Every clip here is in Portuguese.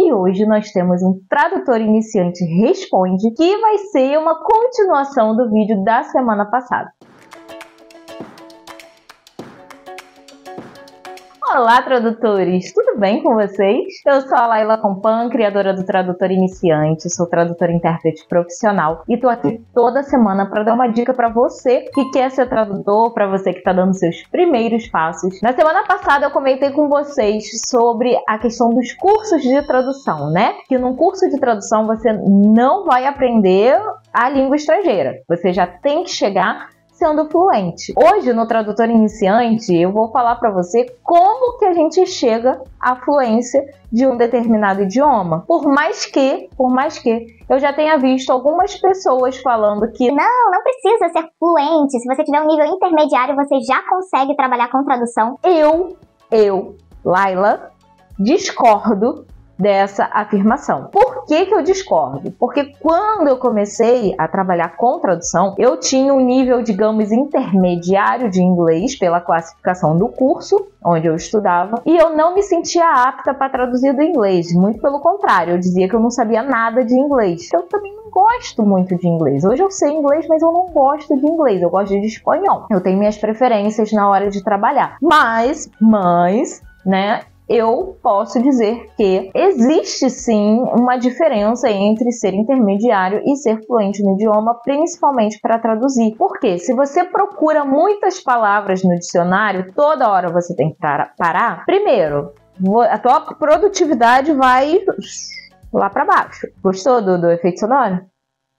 E hoje nós temos um tradutor iniciante responde, que vai ser uma continuação do vídeo da semana passada. Olá, tradutores! Tudo bem com vocês? Eu sou a Laila Compan, criadora do Tradutor Iniciante, sou tradutora intérprete profissional e tô aqui toda semana para dar uma dica para você que quer ser tradutor, para você que está dando seus primeiros passos. Na semana passada eu comentei com vocês sobre a questão dos cursos de tradução, né? Que num curso de tradução você não vai aprender a língua estrangeira. Você já tem que chegar sendo fluente. Hoje, no Tradutor Iniciante, eu vou falar para você como que a gente chega à fluência de um determinado idioma. Por mais que, por mais que eu já tenha visto algumas pessoas falando que não, não precisa ser fluente. Se você tiver um nível intermediário, você já consegue trabalhar com tradução. Eu, eu, Laila, discordo dessa afirmação. Por que, que eu discordo? Porque quando eu comecei a trabalhar com tradução, eu tinha um nível, digamos, intermediário de inglês pela classificação do curso onde eu estudava, e eu não me sentia apta para traduzir do inglês. Muito pelo contrário, eu dizia que eu não sabia nada de inglês. Eu também não gosto muito de inglês. Hoje eu sei inglês, mas eu não gosto de inglês. Eu gosto de espanhol. Eu tenho minhas preferências na hora de trabalhar. Mas, mas, né? Eu posso dizer que existe sim uma diferença entre ser intermediário e ser fluente no idioma, principalmente para traduzir. Porque se você procura muitas palavras no dicionário, toda hora você tem que parar. Primeiro, a tua produtividade vai lá para baixo. Gostou do, do efeito sonoro?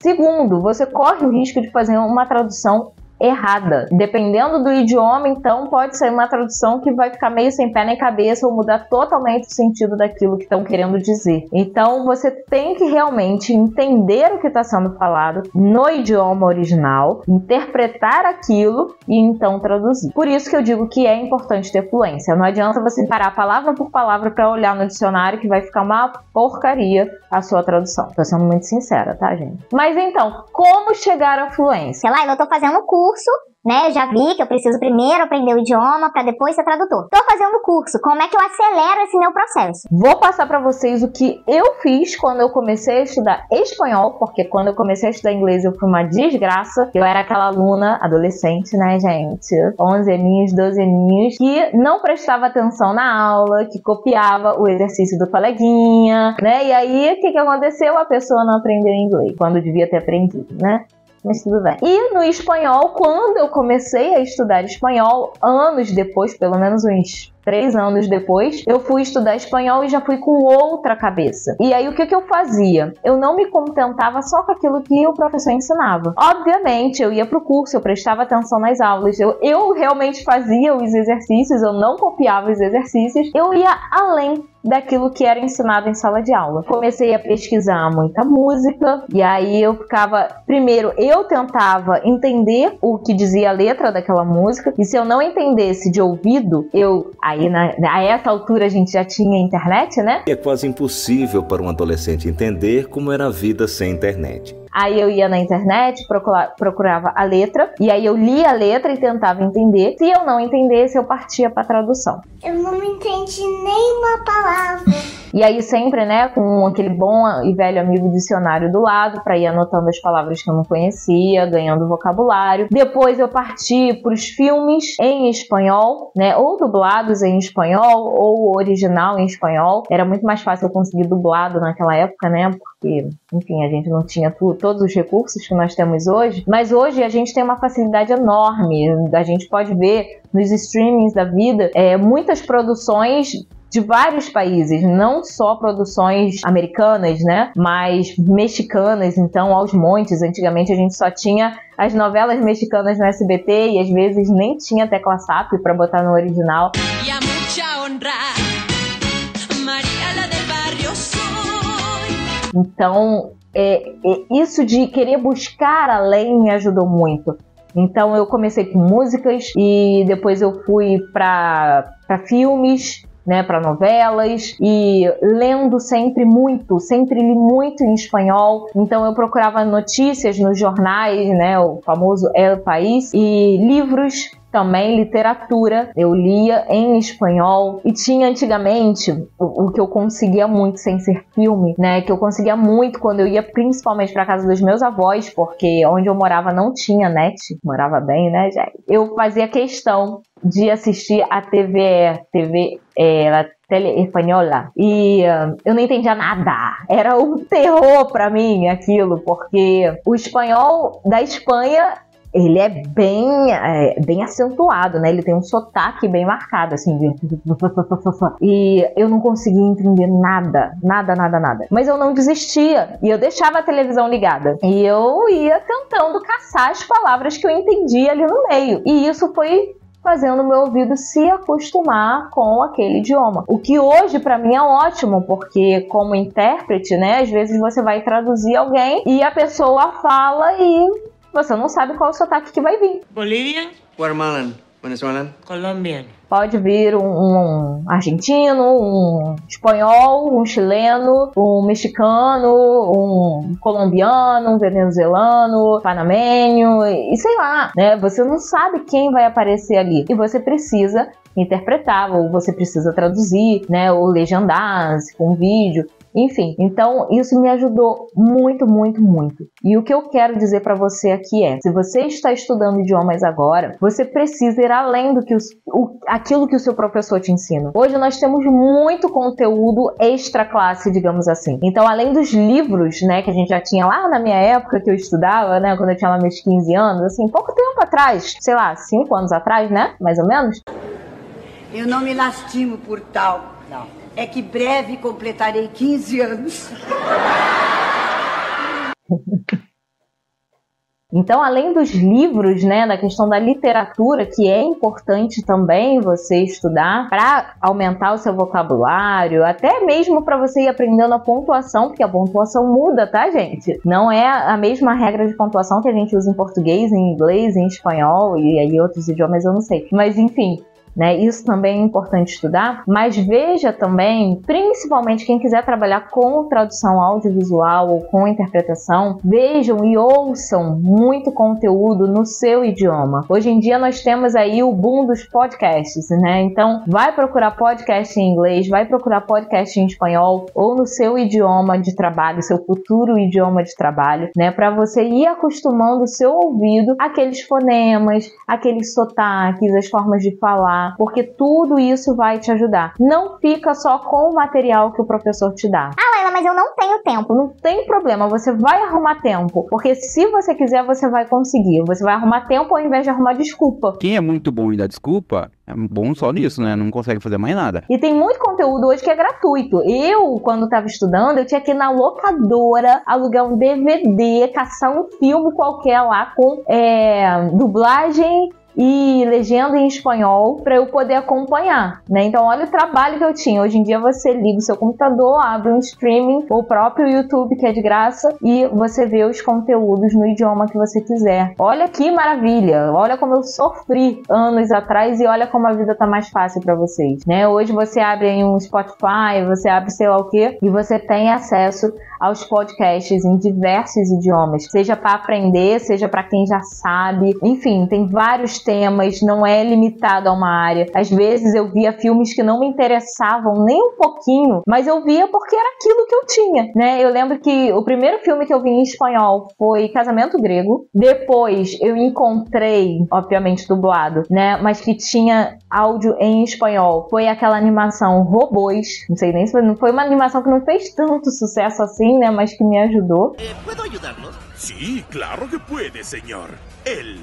Segundo, você corre o risco de fazer uma tradução errada. Dependendo do idioma, então pode ser uma tradução que vai ficar meio sem pé nem cabeça ou mudar totalmente o sentido daquilo que estão querendo dizer. Então você tem que realmente entender o que está sendo falado no idioma original, interpretar aquilo e então traduzir. Por isso que eu digo que é importante ter fluência. Não adianta você parar palavra por palavra para olhar no dicionário que vai ficar uma porcaria a sua tradução. Tô sendo muito sincera, tá, gente? Mas então, como chegar à fluência? Sei lá, eu tô fazendo curso curso, né? Já vi que eu preciso primeiro aprender o idioma para depois ser tradutor. Tô fazendo curso, como é que eu acelero esse meu processo? Vou passar para vocês o que eu fiz quando eu comecei a estudar espanhol, porque quando eu comecei a estudar inglês eu fui uma desgraça. Eu era aquela aluna adolescente, né, gente? 11 aninhos, 12 aninhos, que não prestava atenção na aula, que copiava o exercício do coleguinha, né? E aí, o que, que aconteceu? A pessoa não aprendeu inglês, quando devia ter aprendido, né? Mas tudo bem. E no espanhol, quando eu comecei a estudar espanhol, anos depois, pelo menos uns três anos depois, eu fui estudar espanhol e já fui com outra cabeça. E aí o que, que eu fazia? Eu não me contentava só com aquilo que o professor ensinava. Obviamente, eu ia pro curso, eu prestava atenção nas aulas, eu, eu realmente fazia os exercícios, eu não copiava os exercícios, eu ia além daquilo que era ensinado em sala de aula. Comecei a pesquisar muita música e aí eu ficava, primeiro, eu tentava entender o que dizia a letra daquela música e se eu não entendesse de ouvido, eu aí na, a essa altura a gente já tinha internet, né? É quase impossível para um adolescente entender como era a vida sem internet. Aí eu ia na internet, procurava a letra, e aí eu lia a letra e tentava entender. Se eu não entendesse, eu partia para tradução. Eu não entendi nenhuma palavra. E aí sempre, né, com aquele bom e velho amigo dicionário do lado para ir anotando as palavras que eu não conhecia, ganhando vocabulário. Depois eu parti para os filmes em espanhol, né, ou dublados em espanhol ou original em espanhol. Era muito mais fácil eu conseguir dublado naquela época, né, porque, enfim, a gente não tinha todos os recursos que nós temos hoje. Mas hoje a gente tem uma facilidade enorme. A gente pode ver nos streamings da vida é, muitas produções de vários países, não só produções americanas, né, mas mexicanas, então aos montes. Antigamente a gente só tinha as novelas mexicanas no SBT e às vezes nem tinha tecla SAP para botar no original. Então, é, é, isso de querer buscar além me ajudou muito. Então eu comecei com músicas e depois eu fui para filmes, né, para novelas e lendo sempre muito, sempre li muito em espanhol. Então eu procurava notícias nos jornais, né, o famoso El País e livros também literatura, eu lia em espanhol e tinha antigamente o, o, que eu conseguia muito sem ser filme, né? Que eu conseguia muito quando eu ia principalmente para casa dos meus avós, porque onde eu morava não tinha net, morava bem, né, gente? Eu fazia questão de assistir a TVE, TV é, tele espanhola e uh, eu não entendia nada. Era um terror para mim aquilo, porque o espanhol da Espanha ele é bem, é, bem acentuado, né? Ele tem um sotaque bem marcado, assim. De... E eu não conseguia entender nada, nada, nada, nada. Mas eu não desistia e eu deixava a televisão ligada. E eu ia tentando caçar as palavras que eu entendia ali no meio. E isso foi fazendo meu ouvido se acostumar com aquele idioma. O que hoje para mim é ótimo, porque como intérprete, né, às vezes você vai traduzir alguém e a pessoa fala e você não sabe qual o sotaque que vai vir. Bolivian? Guatemalan. Venezuelan? Colombian. Pode vir um, um, argentino, um espanhol, um chileno, um mexicano, um colombiano, um venezuelano, panamenho e sei lá, né? Você não sabe quem vai aparecer ali e você precisa interpretar ou você precisa traduzir, né? Ou legendar com vídeo. Enfim, então isso me ajudou muito, muito, muito. E o que eu quero dizer para você aqui é: se você está estudando idiomas agora, você precisa ir além do que os, o, aquilo que o seu professor te ensina. Hoje nós temos muito conteúdo extra classe, digamos assim. Então, além dos livros, né, que a gente já tinha lá na minha época que eu estudava, né, quando eu tinha lá meus 15 anos, assim, pouco tempo atrás, sei lá, 5 anos atrás, né, mais ou menos. Eu não me lastimo por tal. Não é que breve completarei 15 anos. Então, além dos livros, né, da questão da literatura, que é importante também você estudar para aumentar o seu vocabulário, até mesmo para você ir aprendendo a pontuação, porque a pontuação muda, tá, gente? Não é a mesma regra de pontuação que a gente usa em português, em inglês, em espanhol e aí outros idiomas eu não sei. Mas enfim, né? Isso também é importante estudar, mas veja também, principalmente quem quiser trabalhar com tradução audiovisual ou com interpretação, vejam e ouçam muito conteúdo no seu idioma. Hoje em dia nós temos aí o boom dos podcasts, né? Então, vai procurar podcast em inglês, vai procurar podcast em espanhol ou no seu idioma de trabalho, seu futuro idioma de trabalho, né? Para você ir acostumando o seu ouvido àqueles fonemas, aqueles sotaques, as formas de falar porque tudo isso vai te ajudar. Não fica só com o material que o professor te dá. Ah, Laila, mas eu não tenho tempo. Não tem problema, você vai arrumar tempo, porque se você quiser, você vai conseguir. Você vai arrumar tempo ao invés de arrumar desculpa. Quem é muito bom em dar desculpa, é bom só nisso, né? Não consegue fazer mais nada. E tem muito conteúdo hoje que é gratuito. Eu, quando estava estudando, eu tinha que ir na locadora, alugar um DVD, caçar um filme qualquer lá com é, dublagem e legenda em espanhol para eu poder acompanhar, né? Então olha o trabalho que eu tinha. Hoje em dia você liga o seu computador, abre um streaming, o próprio YouTube que é de graça e você vê os conteúdos no idioma que você quiser. Olha que maravilha! Olha como eu sofri anos atrás e olha como a vida tá mais fácil para vocês, né? Hoje você abre um Spotify, você abre sei lá o que e você tem acesso aos podcasts em diversos idiomas, seja para aprender, seja para quem já sabe. Enfim, tem vários temas, não é limitado a uma área. Às vezes eu via filmes que não me interessavam nem um pouquinho, mas eu via porque era aquilo que eu tinha, né? Eu lembro que o primeiro filme que eu vi em espanhol foi Casamento Grego. Depois eu encontrei, obviamente dublado, né, mas que tinha áudio em espanhol. Foi aquela animação Robôs. Não sei nem se foi, foi uma animação que não fez tanto sucesso assim assim, né? Mas que me ajudou. Eh, ¿Puedo ayudarlos? Sí, claro que puede, señor. Él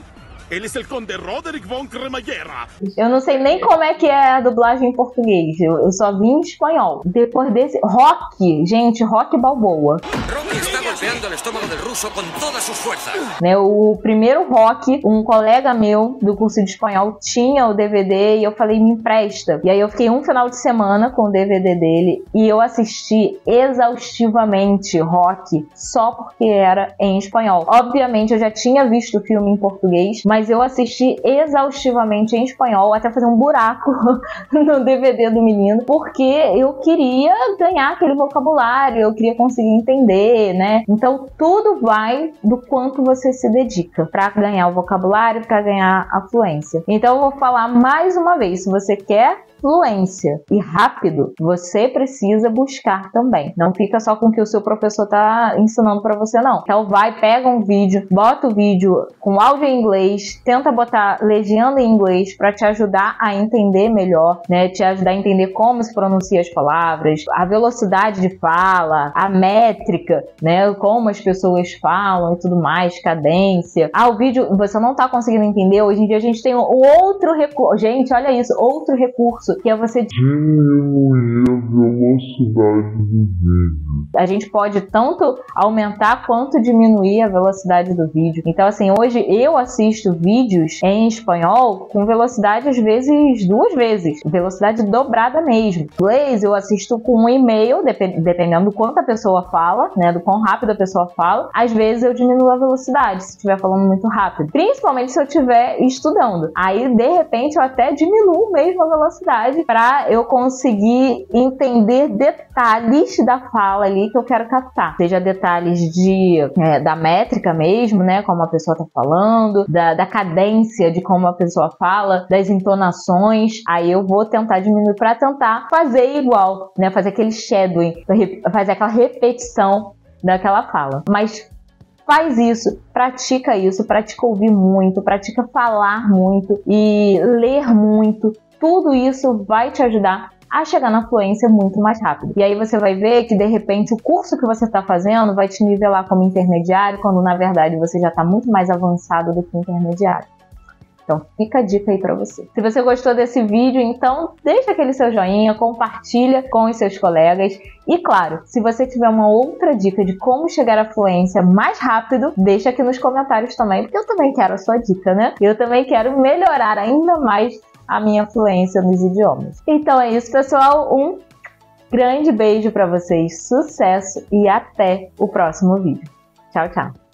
ele é o Conde Roderick von Cremallera. Eu não sei nem como é que é a dublagem em português. Eu, eu só vi em espanhol. Depois desse. Rock! Gente, Rock Balboa. Rock está golpeando el estómago del ruso con todas sus fuerzas. Né, o primeiro rock, um colega meu do curso de espanhol tinha o DVD e eu falei, me empresta. E aí eu fiquei um final de semana com o DVD dele e eu assisti exaustivamente rock só porque era em espanhol. Obviamente eu já tinha visto o filme em português, mas eu assisti exaustivamente em espanhol até fazer um buraco no DVD do menino, porque eu queria ganhar aquele vocabulário, eu queria conseguir entender, né? Então tudo vai do quanto você se dedica para ganhar o vocabulário, para ganhar a fluência. Então eu vou falar mais uma vez, se você quer fluência e rápido, você precisa buscar também. Não fica só com o que o seu professor está ensinando para você, não. Então vai, pega um vídeo, bota o vídeo com áudio em inglês, tenta botar legenda em inglês para te ajudar a entender melhor, né? Te ajudar a entender como se pronuncia as palavras, a velocidade de fala, a métrica, né? Como as pessoas falam e tudo mais, cadência. Ah, o vídeo você não tá conseguindo entender. Hoje em dia a gente tem outro recurso. Gente, olha isso, outro recurso que é você diminuir a velocidade do vídeo. A gente pode tanto aumentar quanto diminuir a velocidade do vídeo. Então, assim, hoje eu assisto vídeos em espanhol com velocidade às vezes duas vezes, velocidade dobrada mesmo. Inglês eu assisto com um e-mail, dependendo do quanto a pessoa fala, né, do quão rápido a pessoa fala. Às vezes eu diminuo a velocidade se estiver falando muito rápido, principalmente se eu estiver estudando. Aí, de repente, eu até diminuo mesmo a velocidade para eu conseguir entender detalhes da fala ali que eu quero captar. Seja detalhes de é, da métrica mesmo, né? Como a pessoa tá falando, da, da cadência de como a pessoa fala, das entonações. Aí eu vou tentar diminuir para tentar fazer igual, né? Fazer aquele shadowing, fazer aquela repetição daquela fala. Mas faz isso, pratica isso, pratica ouvir muito, pratica falar muito e ler muito, tudo isso vai te ajudar a chegar na fluência muito mais rápido. E aí você vai ver que de repente o curso que você está fazendo vai te nivelar como intermediário, quando na verdade você já está muito mais avançado do que intermediário. Então fica a dica aí para você. Se você gostou desse vídeo, então deixa aquele seu joinha, compartilha com os seus colegas e claro, se você tiver uma outra dica de como chegar à fluência mais rápido, deixa aqui nos comentários também, porque eu também quero a sua dica, né? Eu também quero melhorar ainda mais a minha fluência nos idiomas. Então é isso, pessoal. Um grande beijo para vocês, sucesso e até o próximo vídeo. Tchau, tchau.